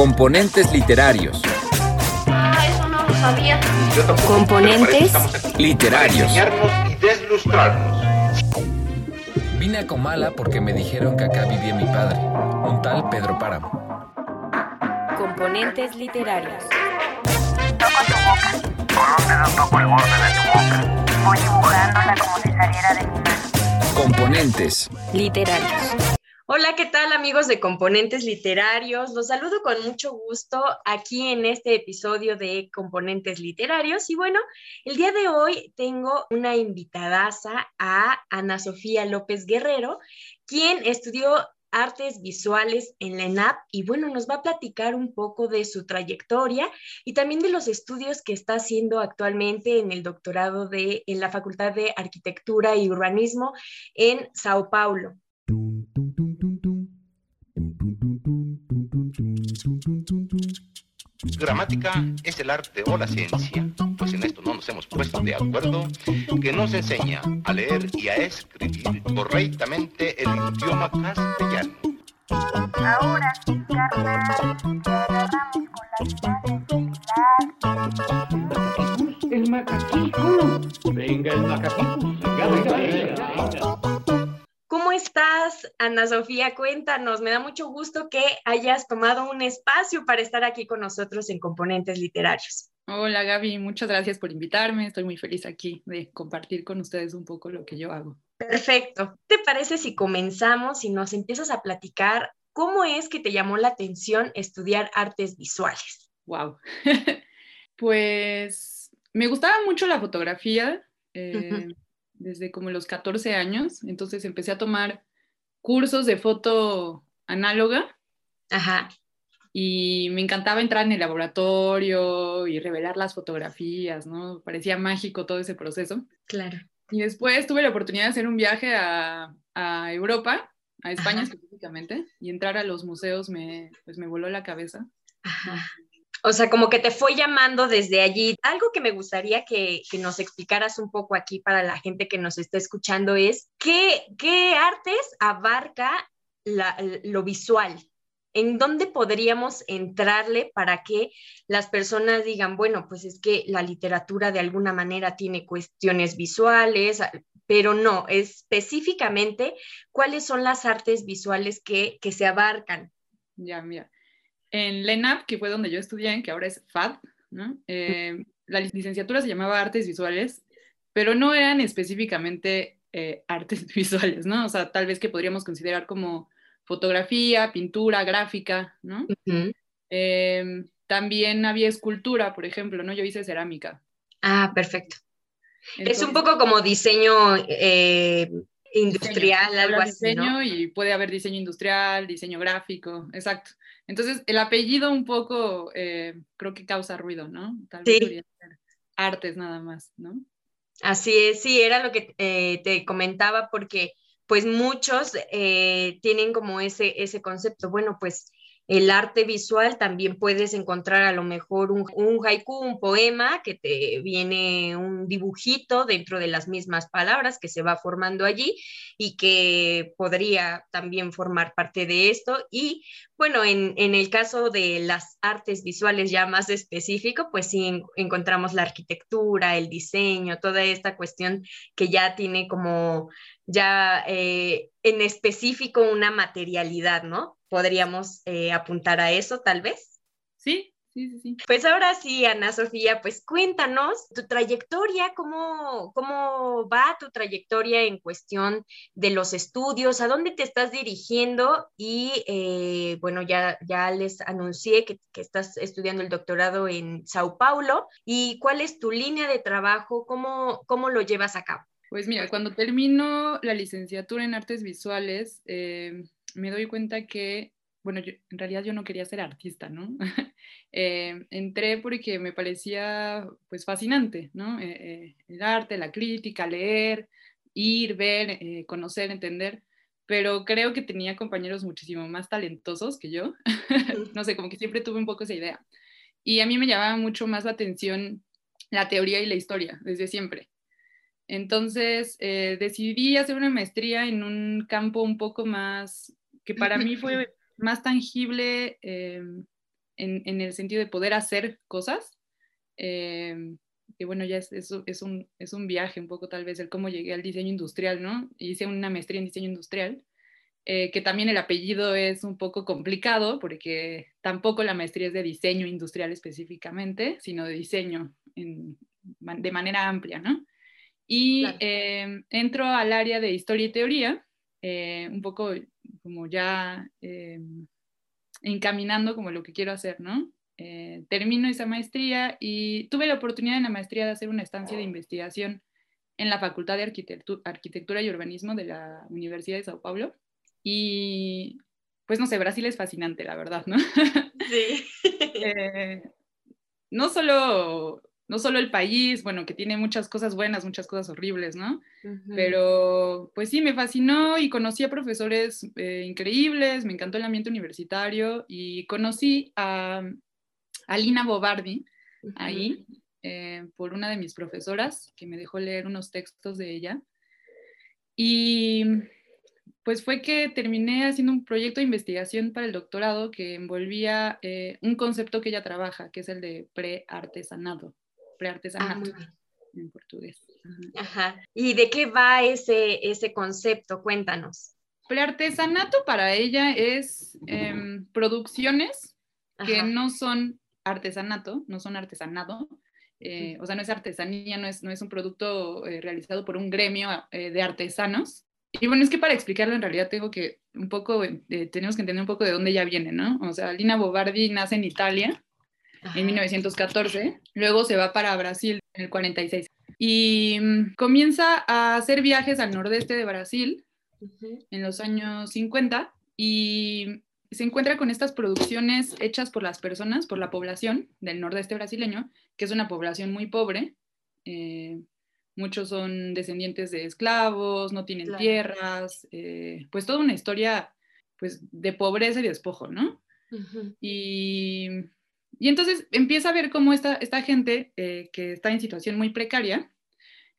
Componentes literarios. Ah, eso no lo sabía. Yo tampoco, Componentes para Literarios. y deslustrarnos. Vine a Comala porque me dijeron que acá vivía mi padre, un tal Pedro Páramo. Componentes literarios. Toco tu boca. Con un dedo toco el borde de tu boca. Voy dibujándola como si saliera de mi mano. Componentes. Literarios. Hola, ¿qué tal amigos de Componentes Literarios? Los saludo con mucho gusto aquí en este episodio de Componentes Literarios. Y bueno, el día de hoy tengo una invitadaza a Ana Sofía López Guerrero, quien estudió artes visuales en la ENAP y bueno, nos va a platicar un poco de su trayectoria y también de los estudios que está haciendo actualmente en el doctorado de en la Facultad de Arquitectura y Urbanismo en Sao Paulo. Gramática es el arte o la ciencia, pues en esto no nos hemos puesto de acuerdo, que nos enseña a leer y a escribir correctamente el idioma castellano. Ahora sí, carnal, El macaquito. Venga, el macaquito. Venga, venga, venga. ¿Cómo estás, Ana Sofía? Cuéntanos, me da mucho gusto que hayas tomado un espacio para estar aquí con nosotros en Componentes Literarios. Hola Gaby, muchas gracias por invitarme. Estoy muy feliz aquí de compartir con ustedes un poco lo que yo hago. Perfecto. ¿Te parece si comenzamos y nos empiezas a platicar cómo es que te llamó la atención estudiar artes visuales? Wow. pues me gustaba mucho la fotografía eh. Desde como los 14 años, entonces empecé a tomar cursos de foto análoga Ajá. y me encantaba entrar en el laboratorio y revelar las fotografías, ¿no? Parecía mágico todo ese proceso. Claro. Y después tuve la oportunidad de hacer un viaje a, a Europa, a España Ajá. específicamente, y entrar a los museos me, pues me voló la cabeza. Ajá. O sea, como que te fue llamando desde allí. Algo que me gustaría que, que nos explicaras un poco aquí para la gente que nos está escuchando es qué, qué artes abarca la- lo visual. ¿En dónde podríamos entrarle para que las personas digan, bueno, pues es que la literatura de alguna manera tiene cuestiones visuales, pero no, específicamente cuáles son las artes visuales que, que se abarcan? Ya, mira. En LENAP, que fue donde yo estudié, que ahora es FAD, ¿no? Eh, la licenciatura se llamaba Artes Visuales, pero no eran específicamente eh, artes visuales, ¿no? O sea, tal vez que podríamos considerar como fotografía, pintura, gráfica, ¿no? Eh, también había escultura, por ejemplo, ¿no? Yo hice cerámica. Ah, perfecto. es un poco como diseño industrial, diseño. algo así, diseño ¿no? y puede haber diseño industrial, diseño gráfico, exacto. Entonces, el apellido un poco eh, creo que causa ruido, ¿no? Tal vez Sí. ser artes nada más, ¿no? Así es, sí, era lo que eh, te comentaba porque pues muchos eh, tienen como ese, ese concepto, bueno, pues el arte visual también puedes encontrar a lo mejor un, haiku, un poema, que te viene un dibujito dentro de las mismas palabras que se va formando allí y que podría también formar parte de esto. Y bueno, en, en el caso de las artes visuales ya más específico, pues sí en- encontramos la arquitectura, el diseño, toda esta cuestión que ya tiene como ya eh, en específico una materialidad, ¿no? Podríamos eh, apuntar a eso tal vez. Sí, sí, sí, sí. Pues ahora sí, Ana Sofía, pues cuéntanos tu trayectoria, cómo, cómo va tu trayectoria en cuestión de los estudios, a dónde te estás dirigiendo y eh, bueno, ya, ya les anuncié que, que estás estudiando el doctorado en Sao Paulo y cuál es tu línea de trabajo, cómo, cómo lo llevas a cabo. Pues mira, cuando termino la licenciatura en artes visuales, eh, me doy cuenta que, bueno, yo- en realidad yo no quería ser artista, ¿no? Eh, entré porque me parecía, pues, fascinante, ¿no? Eh, eh, el arte, la crítica, leer, ir, ver, eh, conocer, entender, pero creo que tenía compañeros muchísimo más talentosos que yo. no sé, como que siempre tuve un poco esa idea. Y a mí me llamaba mucho más la atención la teoría y la historia, desde siempre. Entonces eh, decidí hacer una maestría en un campo un poco más, que para mí fue más tangible eh, en, en, el sentido de poder hacer cosas. Eh, que bueno, ya es, es, es, un, es un viaje un poco tal vez el cómo llegué al diseño industrial, ¿no? Hice una maestría en diseño industrial, eh, que también el apellido es un poco complicado porque tampoco la maestría es de diseño industrial específicamente, sino de diseño en, de manera amplia, ¿no? Y claro. eh, entro al área de historia y teoría, eh, un poco como ya eh, encaminando como lo que quiero hacer, ¿no? Eh, termino esa maestría y tuve la oportunidad en la maestría de hacer una estancia de investigación en la Facultad de Arquitectura, Arquitectura y Urbanismo de la Universidad de Sao Paulo. Y pues no sé, Brasil es fascinante, la verdad, ¿no? Sí. eh, no solo no solo el país, bueno, que tiene muchas cosas buenas, muchas cosas horribles, ¿no? Uh -huh. Pero pues sí, me fascinó y conocí a profesores eh, increíbles, me encantó el ambiente universitario y conocí a, a Lina Bobardi uh -huh. ahí eh, por una de mis profesoras que me dejó leer unos textos de ella. Y pues fue que terminé haciendo un proyecto de investigación para el doctorado que envolvía eh, un concepto que ella trabaja, que es el de preartesanado preartesanato ah, en portugués. Ajá. ¿Y de qué va ese, ese concepto? Cuéntanos. Preartesanato para ella es eh, producciones Ajá. que no son artesanato, no son artesanado, eh, o sea, no es artesanía, no es, no es un producto eh, realizado por un gremio eh, de artesanos. Y bueno, es que para explicarlo en realidad tengo que un poco, tenemos que entender un poco de dónde ya viene, ¿no? O sea, Lina Bobardi nace en Italia, Ajá. en 1914, luego se va para Brasil en el 46 y um, comienza a hacer viajes al nordeste de Brasil uh -huh. en los años 50 y se encuentra con estas producciones hechas por las personas, por la población del nordeste brasileño, que es una población muy pobre. Eh, muchos son descendientes de esclavos, no tienen claro. tierras, eh, pues toda una historia pues, de pobreza y despojo, ¿no? Uh -huh. Y y entonces empieza a ver cómo esta, esta gente eh, que está en situación muy precaria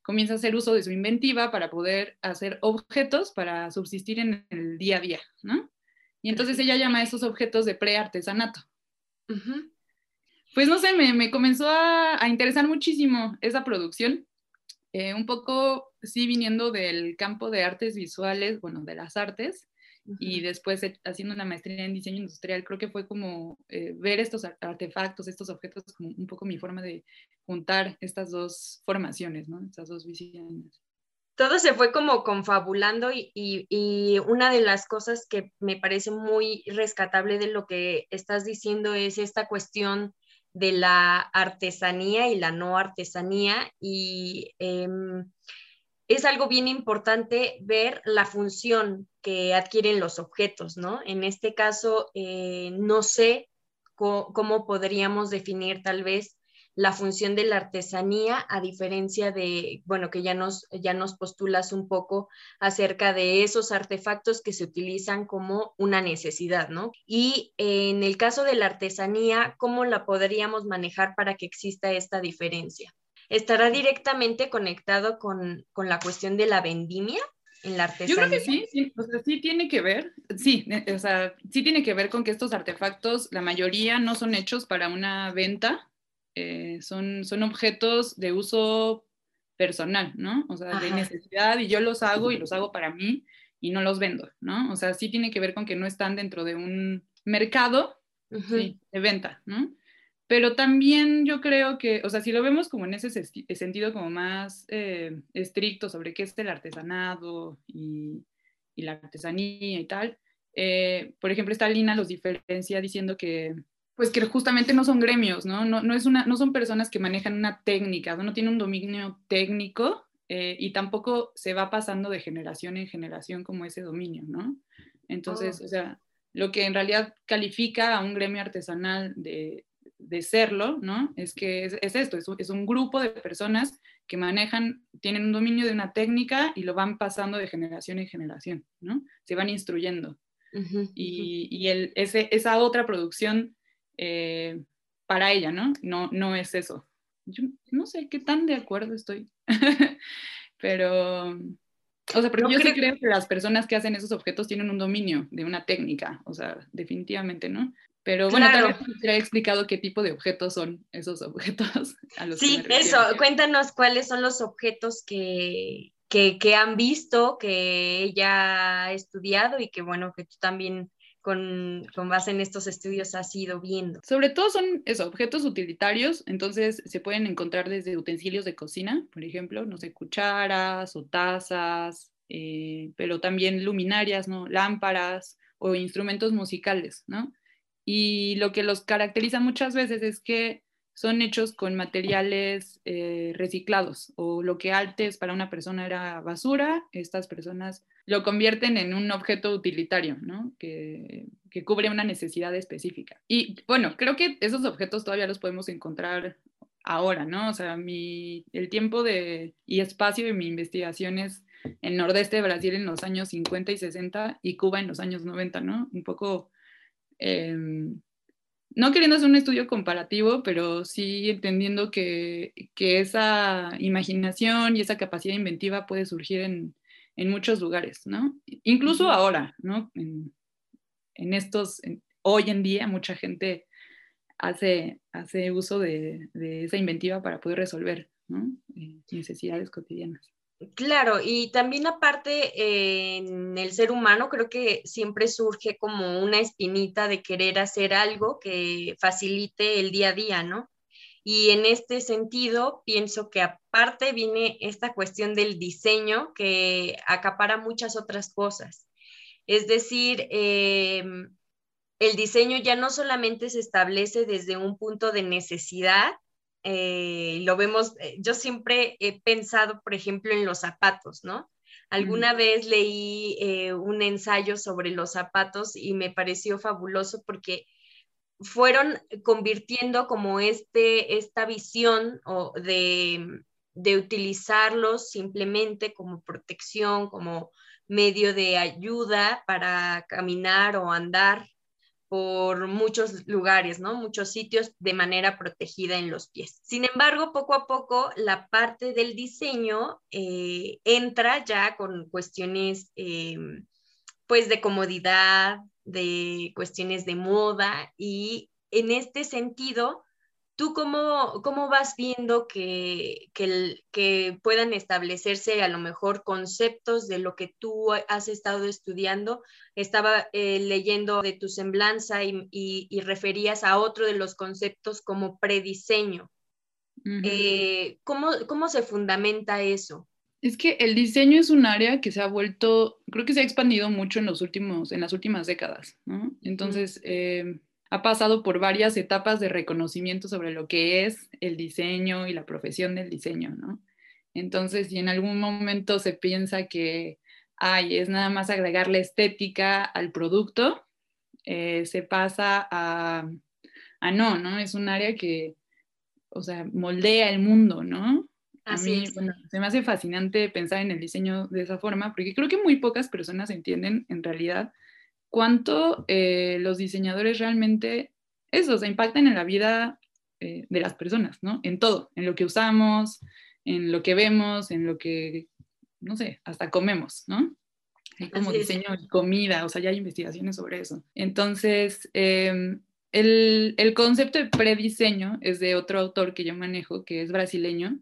comienza a hacer uso de su inventiva para poder hacer objetos para subsistir en el día a día, ¿no? Y entonces ella llama a esos objetos de preartesanato. Uh -huh. Pues no sé, me, me comenzó a, a, interesar muchísimo esa producción, eh, un poco, sí, viniendo del campo de artes visuales, bueno, de las artes, y después haciendo una maestría en diseño industrial, creo que fue como eh, ver estos artefactos, estos objetos, como un poco mi forma de juntar estas dos formaciones, ¿no? Estas dos visiones. Todo se fue como confabulando y, y, y, una de las cosas que me parece muy rescatable de lo que estás diciendo es esta cuestión de la artesanía y la no artesanía y eh, es algo bien importante ver la función que adquieren los objetos, ¿no? En este caso, eh, no sé cómo, podríamos definir tal vez la función de la artesanía, a diferencia de, bueno, que ya nos, ya nos postulas un poco acerca de esos artefactos que se utilizan como una necesidad, ¿no? Y en el caso de la artesanía, ¿cómo la podríamos manejar para que exista esta diferencia? ¿Estará directamente conectado con, con la cuestión de la vendimia? en la artesanía? Yo creo que sí, sí, o sea, sí tiene que ver, sí, o sea, sí tiene que ver con que estos artefactos, la mayoría no son hechos para una venta, eh, son, son objetos de uso personal, ¿no? O sea, Ajá. de necesidad y yo los hago y los hago para mí y no los vendo, ¿no? O sea, sí tiene que ver con que no están dentro de un mercado uh -huh. sí, de venta, ¿no? Pero también yo creo que, o sea, si lo vemos como en ese sentido como más eh, estricto sobre qué es el artesanado y, y la artesanía y tal, eh, por ejemplo, esta Lina los diferencia diciendo que, pues que justamente no son gremios, ¿no? No, no, es una, no son personas que manejan una técnica, no, tienen un dominio técnico eh, y tampoco se va pasando de generación en generación como ese dominio, ¿no? Entonces, oh. o sea, lo que en realidad califica a un gremio artesanal de, de serlo, ¿no? Es que es, es esto, es un, es un, grupo de personas que manejan, tienen un dominio de una técnica y lo van pasando de generación en generación, ¿no? Se van instruyendo. Uh -huh, y, y el, ese, esa otra producción eh, para ella, ¿no? ¿no? No es eso. Yo no sé qué tan de acuerdo estoy, pero, o sea, pero no yo creo... sí creo que las personas que hacen esos objetos tienen un dominio de una técnica, o sea, definitivamente, ¿no? Pero bueno, Claro. tal vez te haya explicado qué tipo de objetos son esos objetos. A los que Sí, eso, cuéntanos cuáles son los objetos que, que, que han visto, que ella ha estudiado y que bueno, que tú también con, con base en estos estudios has ido viendo. Sobre todo son eso, objetos utilitarios, entonces se pueden encontrar desde utensilios de cocina, por ejemplo, no sé, cucharas o tazas, eh, pero también luminarias, ¿no? Lámparas o instrumentos musicales, ¿no? Y lo que los caracteriza muchas veces es que son hechos con materiales eh, reciclados o lo que antes para una persona era basura, estas personas lo convierten en un objeto utilitario, ¿no? Que, que cubre una necesidad específica. Y bueno, creo que esos objetos todavía los podemos encontrar ahora, ¿no? O sea, mi, el tiempo de, y espacio de mi investigación es en nordeste de Brasil en los años 50 y 60 y Cuba en los años 90, ¿no? Un poco... Eh, no queriendo hacer un estudio comparativo, pero sí entendiendo que, que, esa imaginación y esa capacidad inventiva puede surgir en, en muchos lugares, ¿no? Incluso ahora, ¿no? En, en estos, en, hoy en día mucha gente hace, hace uso de, de esa inventiva para poder resolver ¿no? eh, necesidades cotidianas. Claro, y también aparte en el ser humano creo que siempre surge como una espinita de querer hacer algo que facilite el día a día, ¿no? Y en este sentido pienso que aparte viene esta cuestión del diseño que acapara muchas otras cosas. Es decir, eh, el diseño ya no solamente se establece desde un punto de necesidad, eh, lo vemos, eh, yo siempre he pensado, por ejemplo, en los zapatos, ¿no? Alguna vez leí eh, un ensayo sobre los zapatos y me pareció fabuloso porque fueron convirtiendo como este, esta visión o de, de utilizarlos simplemente como protección, como medio de ayuda para caminar o andar por muchos lugares, ¿no? Muchos sitios de manera protegida en los pies. Sin embargo, poco a poco la parte del diseño eh, entra ya con cuestiones, eh, pues, de comodidad, de cuestiones de moda y en este sentido, ¿tú cómo, cómo vas viendo que, que, que, puedan establecerse a lo mejor conceptos de lo que tú has estado estudiando? Estaba eh, leyendo de tu semblanza y, y, y, referías a otro de los conceptos como prediseño. Uh -huh. eh, ¿cómo, ¿Cómo se fundamenta eso? Es que el diseño es un área que se ha vuelto, creo que se ha expandido mucho en, los últimos, en las últimas décadas, ¿no? Entonces, uh -huh. eh, ha pasado por varias etapas de reconocimiento sobre lo que es el diseño y la profesión del diseño, ¿no? Entonces, si en algún momento se piensa que, ay, es nada más agregar la estética al producto, eh, se pasa a, a, no, ¿no? Es un área que, o sea, moldea el mundo, ¿no? Así a mí, es. bueno, se me hace fascinante pensar en el diseño de esa forma, porque creo que muy pocas personas entienden en realidad cuánto eh, los diseñadores realmente, eso, se impactan en la vida eh, de las personas, ¿no? En todo, en lo que usamos, en lo que vemos, en lo que, no sé, hasta comemos, ¿no? Hay como diseño de comida, o sea, ya hay investigaciones sobre eso. Entonces, eh, el, el, concepto de prediseño es de otro autor que yo manejo, que es brasileño,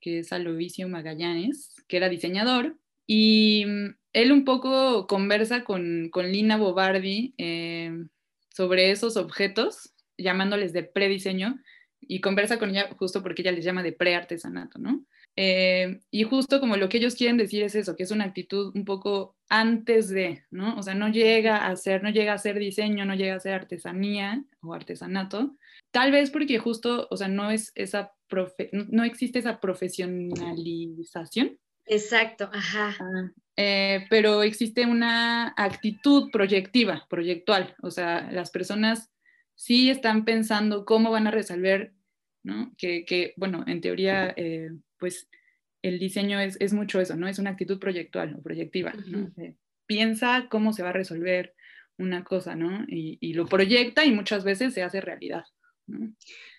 que es Aloysio Magallanes, que era diseñador, y mm, él un poco conversa con, con Lina Bobardi eh, sobre esos objetos, llamándoles de prediseño, y conversa con ella justo porque ella les llama de preartesanato, ¿no? Eh, y justo como lo que ellos quieren decir es eso, que es una actitud un poco antes de, ¿no? O sea, no llega a ser, no llega a ser diseño, no llega a ser artesanía o artesanato, tal vez porque justo, o sea, no es esa, no existe esa profesionalización. Exacto, ajá. Ah, eh, pero existe una actitud proyectiva, proyectual, o sea, las personas sí están pensando cómo van a resolver, ¿no? Que, que bueno, en teoría, eh, pues el diseño es, es, mucho eso, ¿no? Es una actitud proyectual o proyectiva. Eh, piensa cómo se va a resolver una cosa, ¿no? Y, y, lo proyecta y muchas veces se hace realidad, ¿no?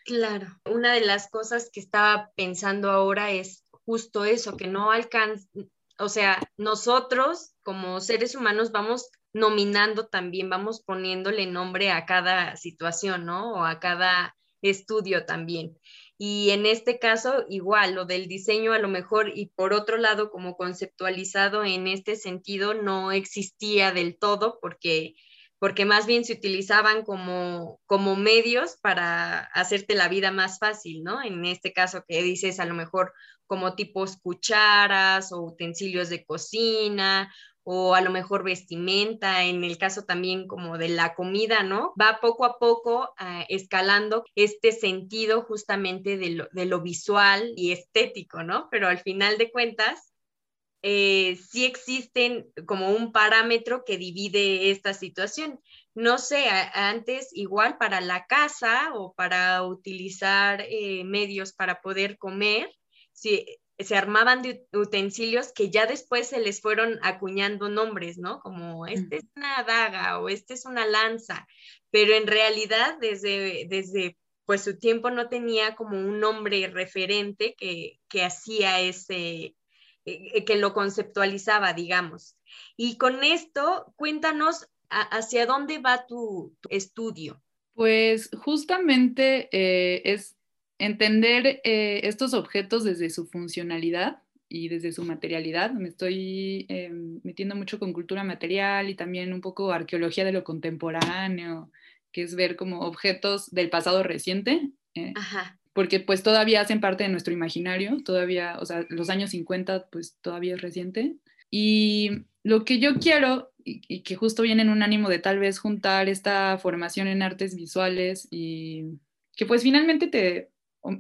Claro, una de las cosas que estaba pensando ahora es justo eso, que no alcanza, o sea, nosotros como seres humanos vamos nominando también, vamos poniéndole nombre a cada situación, ¿no? O a cada estudio también. Y en este caso, igual, lo del diseño a lo mejor, y por otro lado, como conceptualizado en este sentido, no existía del todo porque, porque más bien se utilizaban como, como medios para hacerte la vida más fácil, ¿no? En este caso que dices a lo mejor como tipos cucharas o utensilios de cocina o a lo mejor vestimenta, en el caso también como de la comida, ¿no? Va poco a poco ah, escalando este sentido justamente de lo, visual y estético, ¿no? Pero al final de cuentas, eh, sí existen como un parámetro que divide esta situación. No sé, antes igual para la casa o para utilizar eh, medios para poder comer, sí, se armaban de utensilios que ya después se les fueron acuñando nombres, ¿no? Como este es una daga o este es una lanza, pero en realidad desde, desde pues su tiempo no tenía como un nombre referente que, que hacía ese, que lo conceptualizaba, digamos. Y con esto, cuéntanos hacia dónde va tu, estudio. Pues justamente eh, es entender eh, estos objetos desde su funcionalidad y desde su materialidad. Me estoy eh, metiendo mucho con cultura material y también un poco arqueología de lo contemporáneo, que es ver como objetos del pasado reciente. Eh, porque pues todavía hacen parte de nuestro imaginario, todavía, o sea, los años 50 pues todavía es reciente. Y lo que yo quiero, y, y que justo viene en un ánimo de tal vez juntar esta formación en artes visuales y que pues finalmente te,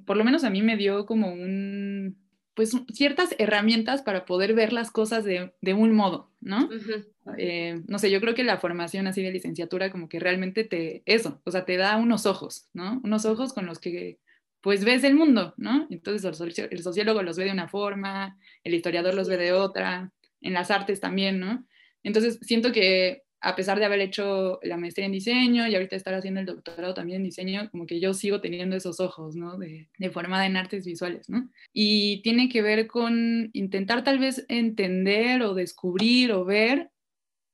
por lo menos a mí me dio como un, pues ciertas herramientas para poder ver las cosas de, de un modo, ¿no? Eh, no sé, yo creo que la formación así de licenciatura como que realmente te, eso, o sea, te da unos ojos, ¿no? Unos ojos con los que pues ves el mundo, ¿no? Entonces el sociólogo los ve de una forma, el historiador los ve de otra, en las artes también, ¿no? Entonces siento que a pesar de haber hecho la maestría en diseño y ahorita estar haciendo el doctorado también en diseño, como que yo sigo teniendo esos ojos, ¿no? De, formada en artes visuales, ¿no? Y tiene que ver con intentar tal vez entender o descubrir o ver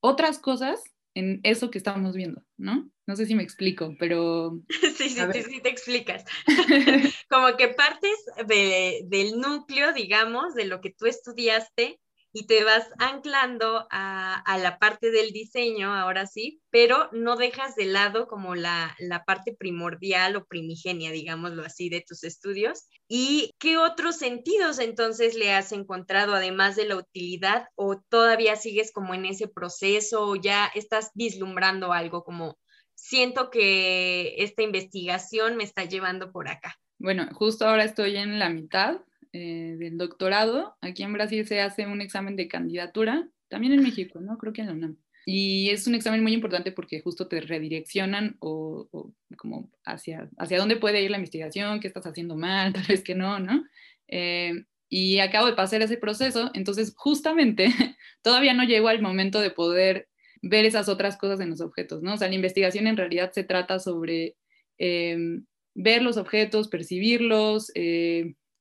otras cosas en eso que estamos viendo, ¿no? No sé si me explico, pero... Sí, sí, sí, sí, te explicas. como que partes del núcleo, digamos, de lo que tú estudiaste y te vas anclando a, la parte del diseño, ahora sí, pero no dejas de lado como la, parte primordial o primigenia, digámoslo así, de tus estudios. ¿Y qué otros sentidos entonces le has encontrado además de la utilidad o todavía sigues como en ese proceso o ya estás vislumbrando algo como siento que esta investigación me está llevando por acá? Bueno, justo ahora estoy en la mitad eh, del doctorado. Aquí en Brasil se hace un examen de candidatura, también en México, ¿no? Creo que en la UNAM. Y es un examen muy importante porque justo te redireccionan o, como hacia, hacia dónde puede ir la investigación, qué estás haciendo mal, tal vez que no, ¿no? Eh, y acabo de pasar ese proceso, entonces justamente todavía no llego al momento de poder ver esas otras cosas en los objetos, ¿no? O sea, la investigación en realidad se trata sobre eh, ver los objetos, percibirlos,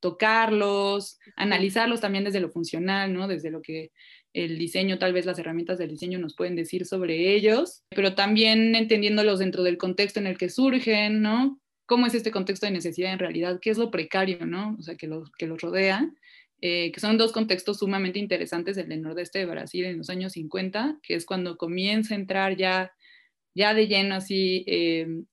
tocarlos, analizarlos también desde lo funcional, ¿no? Desde lo que el diseño, tal vez las herramientas del diseño nos pueden decir sobre ellos, pero también entendiéndolos dentro del contexto en el que surgen, ¿no? ¿Cómo es este contexto de necesidad en realidad? ¿Qué es lo precario, ¿no? O sea, que los, que los rodea. Eh, que son dos contextos sumamente interesantes, el del nordeste de Brasil en los años 50, que es cuando comienza a entrar ya, ya de lleno así eh,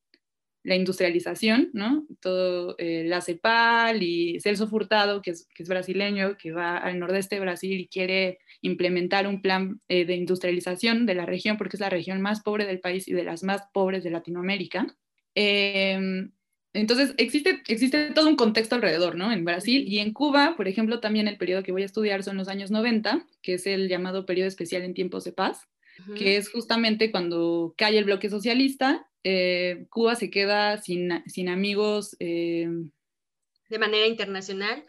la industrialización, ¿no? Todo eh, la CEPAL y Celso Furtado, que es, que es, brasileño, que va al nordeste de Brasil y quiere implementar un plan eh, de industrialización de la región, porque es la región más pobre del país y de las más pobres de Latinoamérica. Em, entonces, existe, existe todo un contexto alrededor, ¿no? En Brasil y en Cuba, por ejemplo, también el periodo que voy a estudiar son los años 90, que es el llamado periodo especial en tiempos de paz, que es justamente cuando cae el bloque socialista eh, Cuba se queda sin, sin amigos. Eh, de manera internacional.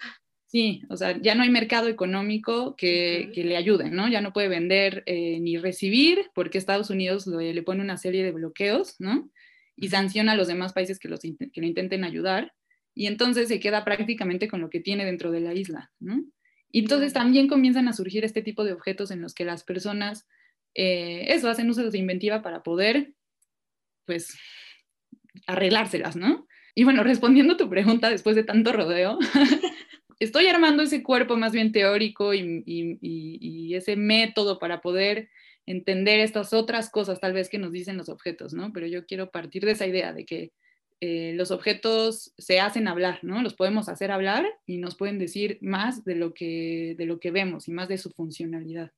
Sí, o sea, ya no hay mercado económico que, que le ayude, ¿no? Ya no puede vender eh, ni recibir porque Estados Unidos le, pone una serie de bloqueos, ¿no? Y sanciona a los demás países que, los, que lo intenten ayudar. Y entonces se queda prácticamente con lo que tiene dentro de la isla, ¿no? Y entonces también comienzan a surgir este tipo de objetos en los que las personas, eh, eso, hacen uso de inventiva para poder, pues, arreglárselas, ¿no? Y bueno, respondiendo a tu pregunta después de tanto rodeo, estoy armando ese cuerpo más bien teórico y, ese método para poder entender estas otras cosas tal vez que nos dicen los objetos, ¿no? Pero yo quiero partir de esa idea de que eh, los objetos se hacen hablar, ¿no? Los podemos hacer hablar y nos pueden decir más de lo que, de lo que vemos y más de su funcionalidad.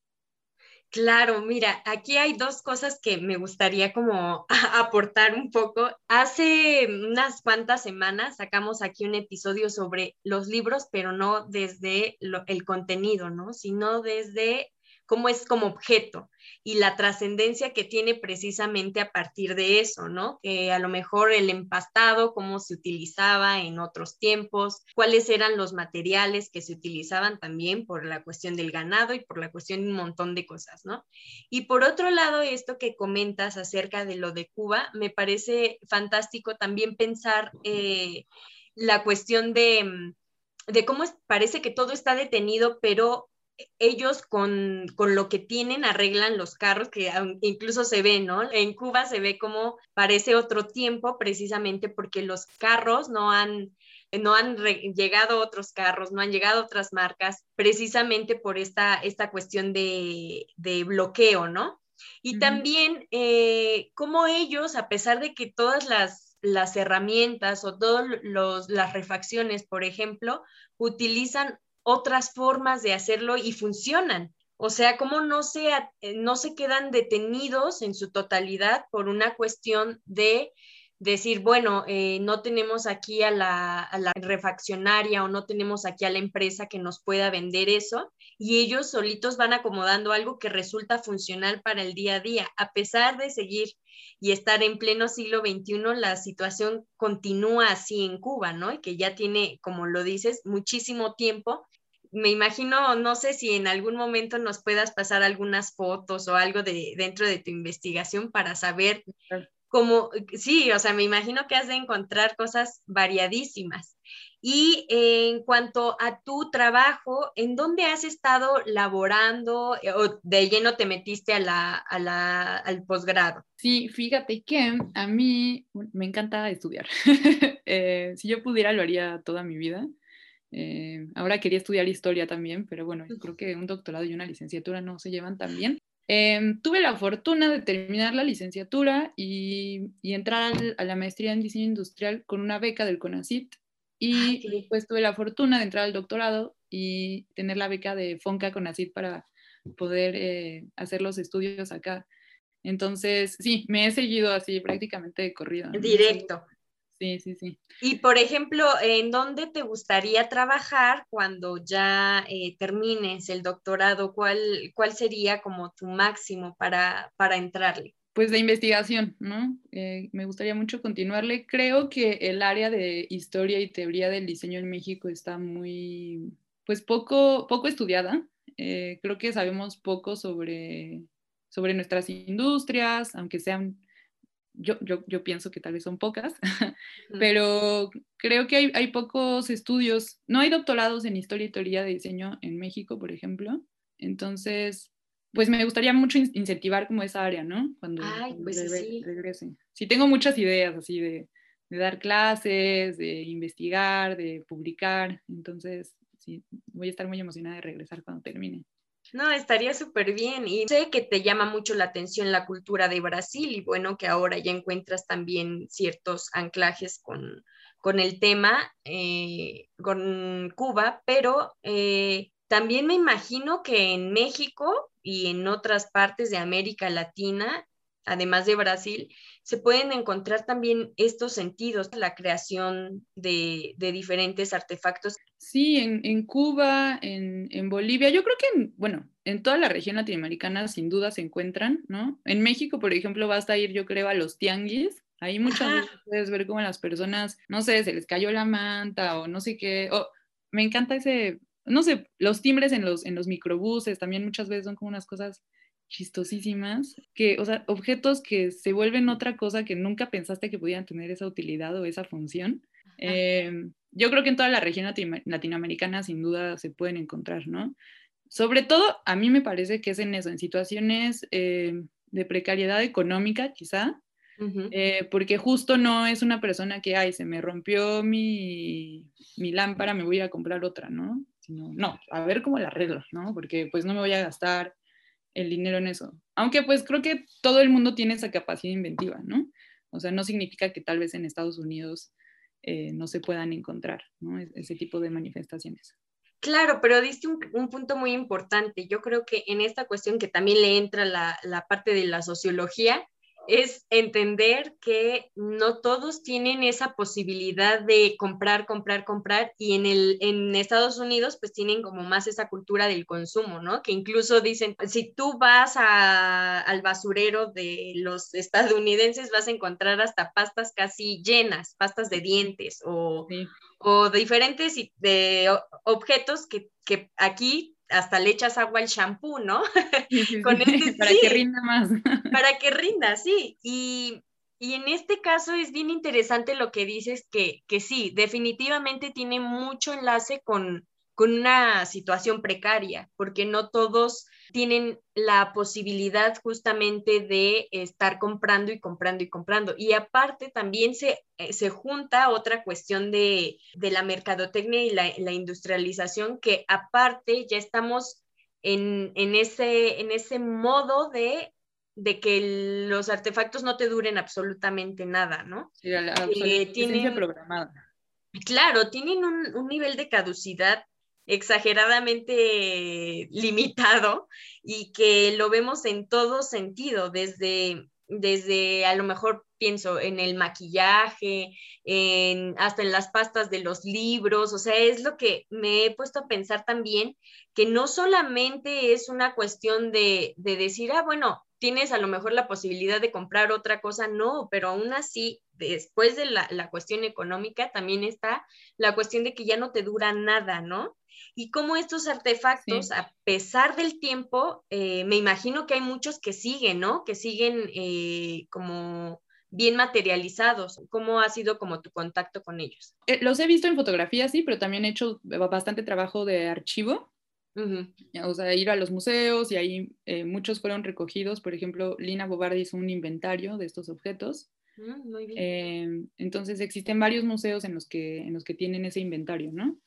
Claro, mira, aquí hay dos cosas que me gustaría como aportar un poco. Hace unas cuantas semanas sacamos aquí un episodio sobre los libros, pero no desde el contenido, ¿no? Sino desde cómo es como objeto y la trascendencia que tiene precisamente a partir de eso, ¿no? Que a lo mejor el empastado, cómo se utilizaba en otros tiempos, cuáles eran los materiales que se utilizaban también por la cuestión del ganado y por la cuestión de un montón de cosas, ¿no? Y por otro lado, esto que comentas acerca de lo de Cuba, me parece fantástico también pensar eh, la cuestión de de cómo parece que todo está detenido, pero ellos con, lo que tienen arreglan los carros, que incluso se ve, ¿no? En Cuba se ve como parece otro tiempo precisamente porque los carros no han, no han llegado otros carros, no han llegado otras marcas, precisamente por esta, esta cuestión de, bloqueo, ¿no? Y también eh, como ellos, a pesar de que todas las, las herramientas o todas las refacciones, por ejemplo, utilizan otras formas de hacerlo y funcionan. O sea, cómo no se, eh, no se quedan detenidos en su totalidad por una cuestión de decir, bueno, eh, no tenemos aquí a la, a la, refaccionaria o no tenemos aquí a la empresa que nos pueda vender eso y ellos solitos van acomodando algo que resulta funcional para el día a día. A pesar de seguir y estar en pleno siglo XXI, la situación continúa así en Cuba, ¿no? Y que ya tiene, como lo dices, muchísimo tiempo me imagino, no sé si en algún momento nos puedas pasar algunas fotos o algo de dentro de tu investigación para saber cómo, sí, o sea, me imagino que has de encontrar cosas variadísimas. Y en cuanto a tu trabajo, ¿en dónde has estado laborando eh, o de lleno te metiste a la, al posgrado? Sí, fíjate que a mí me encanta estudiar. Eh, si yo pudiera, lo haría toda mi vida. Eh, ahora quería estudiar historia también, pero bueno, creo que un doctorado y una licenciatura no se llevan tan bien. Em, tuve la fortuna de terminar la licenciatura y, entrar a la maestría en diseño industrial con una beca del CONACIT y después tuve la fortuna de entrar al doctorado y tener la beca de FONCA CONACIT para poder eh, hacer los estudios acá. Entonces, sí, me he seguido así prácticamente de corrido. Directo. Sí, sí, sí. Y por ejemplo, ¿en dónde te gustaría trabajar cuando ya eh, termines el doctorado? ¿Cuál, ¿Cuál sería como tu máximo para, para entrarle? Pues de investigación, ¿no? Eh, me gustaría mucho continuarle. Creo que el área de historia y teoría del diseño en México está muy, pues poco, poco estudiada. Eh, creo que sabemos poco sobre, sobre nuestras industrias, aunque sean yo, yo, yo, pienso que tal vez son pocas, pero creo que hay, hay, pocos estudios, no hay doctorados en historia y teoría de diseño en México, por ejemplo, entonces, pues me gustaría mucho incentivar como esa área, ¿no? Cuando, pues sí. regrese. Sí, tengo muchas ideas así de, de, dar clases, de investigar, de publicar, entonces, sí, voy a estar muy emocionada de regresar cuando termine. No, estaría súper bien. Y sé que te llama mucho la atención la cultura de Brasil y bueno, que ahora ya encuentras también ciertos anclajes con, con el tema, eh, con Cuba, pero eh, también me imagino que en México y en otras partes de América Latina además de Brasil, se pueden encontrar también estos sentidos, la creación de, diferentes artefactos. Sí, en, Cuba, en, Bolivia, yo creo que, en, bueno, en toda la región latinoamericana sin duda se encuentran, ¿no? En México, por ejemplo, basta ir, yo creo, a los tianguis. Ahí muchas veces puedes ver cómo las personas, no sé, se les cayó la manta o no sé qué. O, me encanta ese, no sé, los timbres en los, en los microbuses también muchas veces son como unas cosas chistosísimas, que, o sea, objetos que se vuelven otra cosa que nunca pensaste que pudieran tener esa utilidad o esa función. Eh, yo creo que en toda la región latinoamericana sin duda se pueden encontrar, ¿no? Sobre todo, a mí me parece que es en eso, en situaciones eh, de precariedad económica, quizá, eh, porque justo no es una persona que, ay, se me rompió mi, mi lámpara, me voy a comprar otra, ¿no? Sino, no, a ver cómo la arreglo, ¿no? Porque pues no me voy a gastar el dinero en eso. Aunque pues creo que todo el mundo tiene esa capacidad inventiva, ¿no? O sea, no significa que tal vez en Estados Unidos eh, no se puedan encontrar, ¿no? Ese tipo de manifestaciones. Claro, pero diste un, un, punto muy importante. Yo creo que en esta cuestión que también le entra la, la parte de la sociología, es entender que no todos tienen esa posibilidad de comprar, comprar, comprar y en, el, en Estados Unidos pues tienen como más esa cultura del consumo, ¿no? Que incluso dicen, si tú vas a, al basurero de los estadounidenses vas a encontrar hasta pastas casi llenas, pastas de dientes o, sí. o diferentes de objetos que, que aquí hasta le echas agua al shampoo, ¿no? Con este, para sí, que rinda más. para que rinda, sí. Y, y, en este caso es bien interesante lo que dices, que, que sí, definitivamente tiene mucho enlace con, con una situación precaria, porque no todos tienen la posibilidad justamente de estar comprando y comprando y comprando. Y aparte también se, eh, se junta otra cuestión de, de la mercadotecnia y la, la, industrialización, que aparte ya estamos en, en, ese, en ese modo de de que los artefactos no te duren absolutamente nada, ¿no? Sí, la, la eh, tienen, programada. Claro, tienen un, un nivel de caducidad exageradamente limitado y que lo vemos en todo sentido, desde, desde a lo mejor pienso en el maquillaje, hasta en las pastas de los libros, o sea, es lo que me he puesto a pensar también, que no solamente es una cuestión de, de decir, ah, bueno, tienes a lo mejor la posibilidad de comprar otra cosa, no, pero aún así, después de la, la cuestión económica, también está la cuestión de que ya no te dura nada, ¿no? Y cómo estos artefactos, sí. a pesar del tiempo, eh, me imagino que hay muchos que siguen, ¿no? Que siguen eh, como bien materializados. ¿Cómo ha sido como tu contacto con ellos? Eh, los he visto en fotografía, sí, pero también he hecho bastante trabajo de archivo. Uh -huh. O sea, ir a los museos y ahí muchos fueron recogidos. Por ejemplo, Lina Bobardi hizo un inventario de estos objetos. Mm, muy bien. Entonces existen varios museos en los, que, en los que tienen ese inventario, ¿no?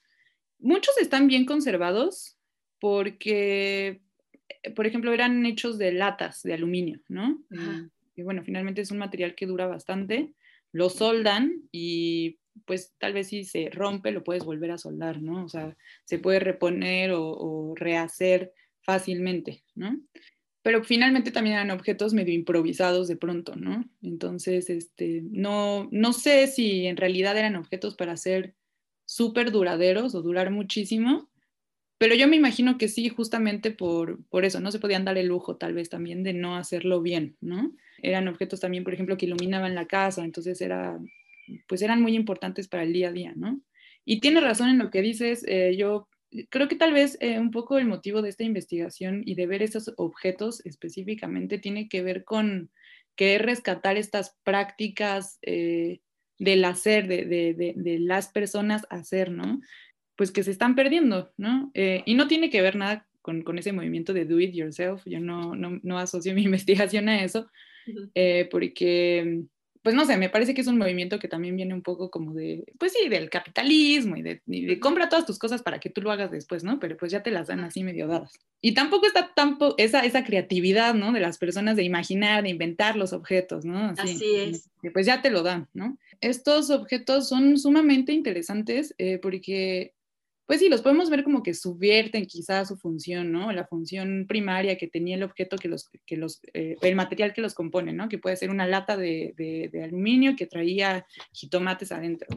Muchos están bien conservados porque, eh, por ejemplo, eran hechos de latas de aluminio, ¿no? Ajá. Y bueno, finalmente es un material que dura bastante. Lo soldan y pues tal vez si se rompe lo puedes volver a soldar, ¿no? O sea, se puede reponer o, o rehacer fácilmente, ¿no? Pero finalmente también eran objetos medio improvisados de pronto, ¿no? Entonces, este, no, no sé si en realidad eran objetos para ser súper duraderos o durar muchísimo, pero yo me imagino que sí, justamente por, por eso, no se podían dar el lujo tal vez también de no hacerlo bien, ¿no? Eran objetos también, por ejemplo, que iluminaban la casa, entonces era, pues eran muy importantes para el día a día, ¿no? Y tiene razón en lo que dices, eh, yo creo que tal vez eh, un poco el motivo de esta investigación y de ver estos objetos específicamente tiene que ver con querer rescatar estas prácticas eh, del hacer, de, de, de, de, las personas hacer, ¿no? Pues que se están perdiendo, ¿no? Eh, y no tiene que ver nada con, con, ese movimiento de do it yourself, yo no, no, no asocio mi investigación a eso, eh, porque pues no sé, me parece que es un movimiento que también viene un poco como de, pues sí, del capitalismo y de, y de, compra todas tus cosas para que tú lo hagas después, ¿no? Pero pues ya te las dan así medio dadas. Y tampoco está tampoco esa, esa creatividad, ¿no? De las personas de imaginar, de inventar los objetos, ¿no? Así, así es. Pues ya te lo dan, ¿no? Estos objetos son sumamente interesantes eh, porque pues sí, los podemos ver como que subvierten quizás su función, ¿no? La función primaria que tenía el objeto que los, que los eh, el material que los compone, ¿no? Que puede ser una lata de, de, aluminio que traía jitomates adentro.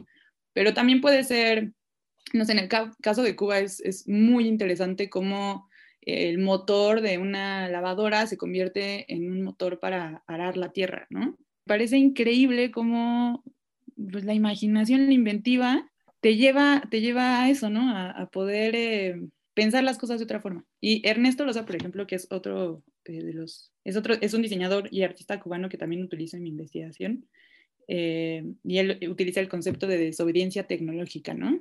Pero también puede ser, no sé, en el ca caso de Cuba es, es muy interesante cómo el motor de una lavadora se convierte en un motor para arar la tierra, ¿no? Parece increíble cómo pues, la imaginación, la inventiva, te lleva, te lleva a eso, ¿no? A, a poder eh, pensar las cosas de otra forma. Y Ernesto Loza, por ejemplo, que es otro eh, de los, es otro, es un diseñador y artista cubano que también utilizo en mi investigación. eh, y él utiliza el concepto de desobediencia tecnológica, ¿no?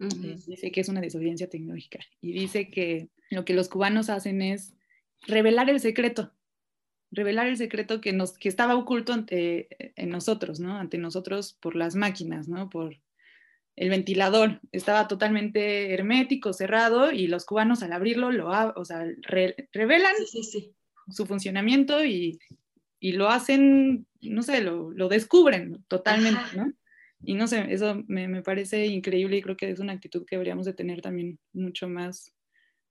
Eh, dice que es una desobediencia tecnológica y dice que lo que los cubanos hacen es revelar el secreto, revelar el secreto que, nos, que estaba oculto ante, en nosotros, ¿no? Ante nosotros por las máquinas, ¿no? Por el ventilador. Estaba totalmente hermético, cerrado, y los cubanos al abrirlo lo o sea, revelan su funcionamiento y, y, lo hacen, no sé, lo, lo descubren totalmente, ¿no? Y no sé, eso me, me parece increíble y creo que es una actitud que deberíamos de tener también mucho más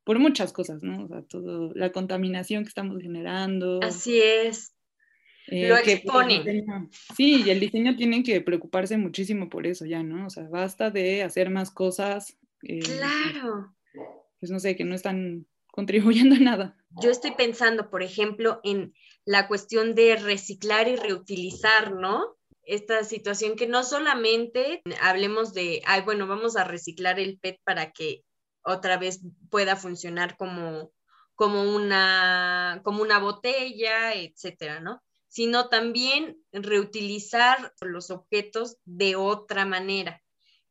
por muchas cosas, ¿no? O sea, todo, la contaminación que estamos generando. Así es. Eh, lo pues, expone. sí, y el diseño tiene que preocuparse muchísimo por eso ya, ¿no? O sea, basta de hacer más cosas. Eh, claro. Pues no sé, que no están contribuyendo a nada. Yo estoy pensando, por ejemplo, en la cuestión de reciclar y reutilizar, ¿no? Esta situación que no solamente hablemos de, ay, bueno, vamos a reciclar el PET para que otra vez pueda funcionar como, como, una, como una botella, etcétera, ¿no? Sino también reutilizar los objetos de otra manera,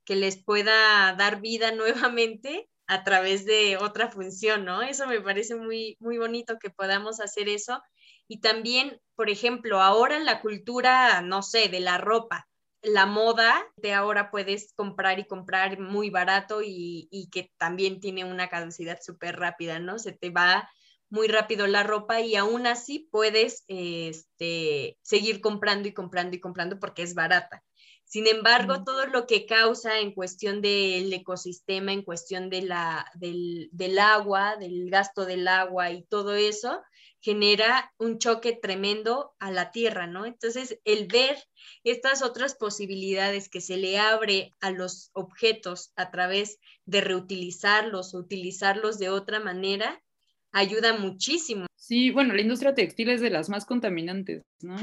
que les pueda dar vida nuevamente a través de otra función, ¿no? Eso me parece muy, muy bonito que podamos hacer eso. Y también, por ejemplo, ahora la cultura, no sé, de la ropa, la moda de ahora puedes comprar y comprar muy barato y, que también tiene una caducidad súper rápida, ¿no? Se te va muy rápido la ropa y aún así puedes este, seguir comprando y comprando y comprando porque es barata. Sin embargo, todo lo que causa en cuestión del ecosistema, en cuestión de la, del, del agua, del gasto del agua y todo eso, genera un choque tremendo a la tierra, ¿no? Entonces, el ver estas otras posibilidades que se le abre a los objetos a través de reutilizarlos o utilizarlos de otra manera, ayuda muchísimo. Sí, bueno, la industria textil es de las más contaminantes, ¿no?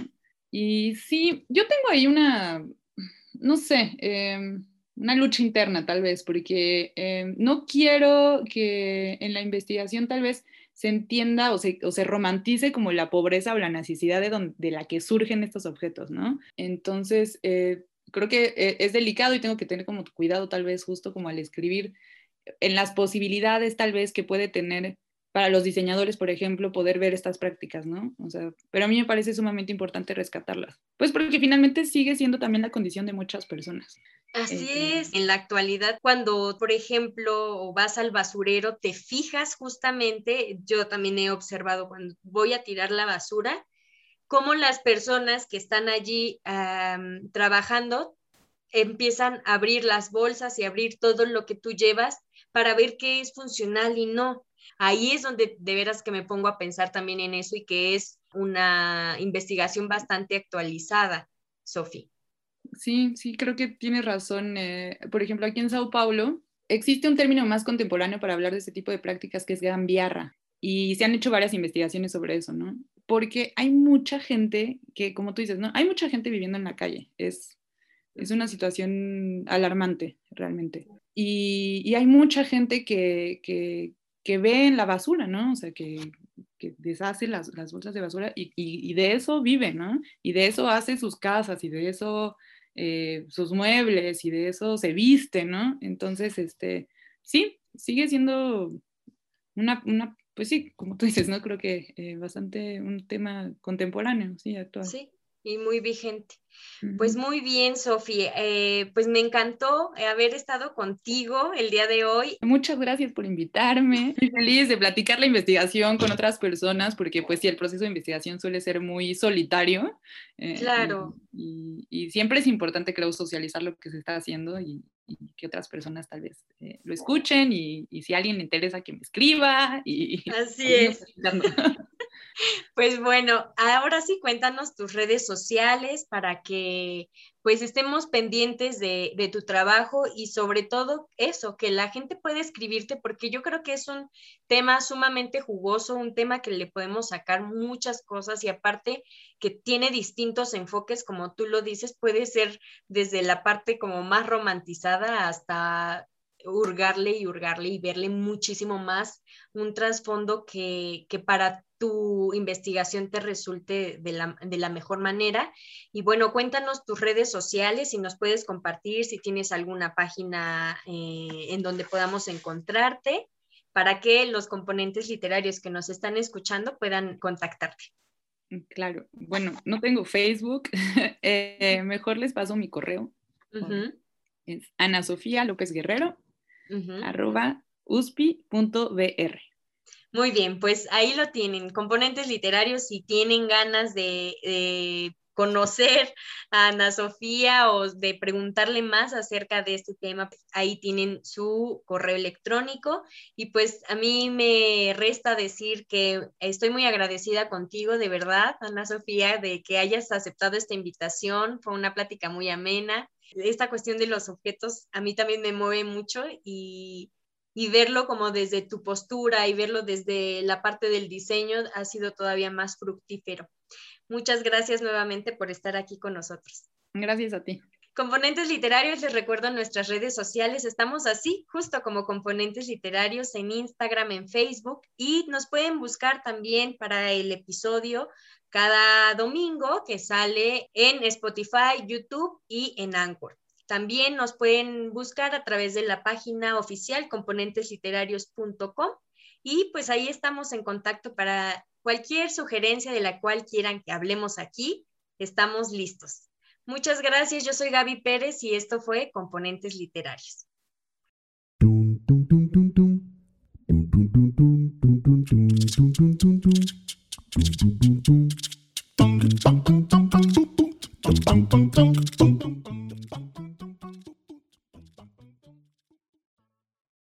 Y sí, yo tengo ahí una, no sé, em, una lucha interna tal vez, porque em, no quiero que en la investigación tal vez se entienda o se, o se romantice como la pobreza o la necesidad de, de la que surgen estos objetos, ¿no? Entonces, eh, creo que eh, es delicado y tengo que tener como cuidado tal vez justo como al escribir en las posibilidades tal vez que puede tener para los diseñadores, por ejemplo, poder ver estas prácticas, ¿no? O sea, pero a mí me parece sumamente importante rescatarlas, pues porque finalmente sigue siendo también la condición de muchas personas. Así es, en la actualidad cuando, por ejemplo, vas al basurero, te fijas justamente, yo también he observado cuando voy a tirar la basura, cómo las personas que están allí trabajando empiezan a abrir las bolsas y abrir todo lo que tú llevas para ver qué es funcional y no ahí es donde de veras que me pongo a pensar también en eso y que es una investigación bastante actualizada, Sofi. Sí, sí, creo que tienes razón. Eh, por ejemplo, aquí en Sao Paulo existe un término más contemporáneo para hablar de este tipo de prácticas que es gambiarra. Y se han hecho varias investigaciones sobre eso, ¿no? Porque hay mucha gente que, como tú dices, ¿no? Hay mucha gente viviendo en la calle. Es, es una situación alarmante, realmente. Y, hay mucha gente que, que ve en la basura, ¿no? O sea, que, que deshace las, las, bolsas de basura y, y, de eso vive, ¿no? Y de eso hace sus casas y de eso eh, sus muebles y de eso se viste, ¿no? Entonces, este, sí, sigue siendo una, una pues sí, como tú dices, ¿no? Creo que eh, bastante un tema contemporáneo, sí, actual. Sí, y muy vigente. Pues muy bien, Sofía. Eh, pues me encantó haber estado contigo el día de hoy. Muchas gracias por invitarme. Estoy feliz de platicar la investigación con otras personas porque pues sí, el proceso de investigación suele ser muy solitario. Eh, claro. Y, siempre es importante, creo, socializar lo que se está haciendo y, que otras personas tal vez eh, lo escuchen y, si a alguien le interesa que me escriba. Y, Así es. Pues bueno, ahora sí cuéntanos tus redes sociales para que pues estemos pendientes de, de, tu trabajo y sobre todo eso, que la gente pueda escribirte porque yo creo que es un tema sumamente jugoso, un tema que le podemos sacar muchas cosas y aparte que tiene distintos enfoques, como tú lo dices, puede ser desde la parte como más romantizada hasta hurgarle y hurgarle y verle muchísimo más un trasfondo que, que para tu investigación te resulte de la, mejor manera. Y bueno, cuéntanos tus redes sociales, si nos puedes compartir, si tienes alguna página eh, en donde podamos encontrarte, para que los componentes literarios que nos están escuchando puedan contactarte. Claro, bueno, no tengo Facebook, eh, mejor les paso mi correo. Es Ana Sofía López Guerrero, arroba uspi.br. Muy bien, pues ahí lo tienen, componentes literarios, si tienen ganas de, conocer a Ana Sofía o de preguntarle más acerca de este tema, pues, ahí tienen su correo electrónico y pues a mí me resta decir que estoy muy agradecida contigo, de verdad, Ana Sofía, de que hayas aceptado esta invitación, fue una plática muy amena. Esta cuestión de los objetos a mí también me mueve mucho y y verlo como desde tu postura y verlo desde la parte del diseño ha sido todavía más fructífero. Muchas gracias nuevamente por estar aquí con nosotros. Gracias a ti. Componentes literarios, les recuerdo en nuestras redes sociales, estamos así, justo como componentes literarios en Instagram, en Facebook y nos pueden buscar también para el episodio cada domingo que sale en Spotify, YouTube y en Anchor. También nos pueden buscar a través de la página oficial componentesliterarios.com y pues ahí estamos en contacto para cualquier sugerencia de la cual quieran que hablemos aquí. Estamos listos. Muchas gracias, yo soy Gaby Pérez y esto fue Componentes Literarios.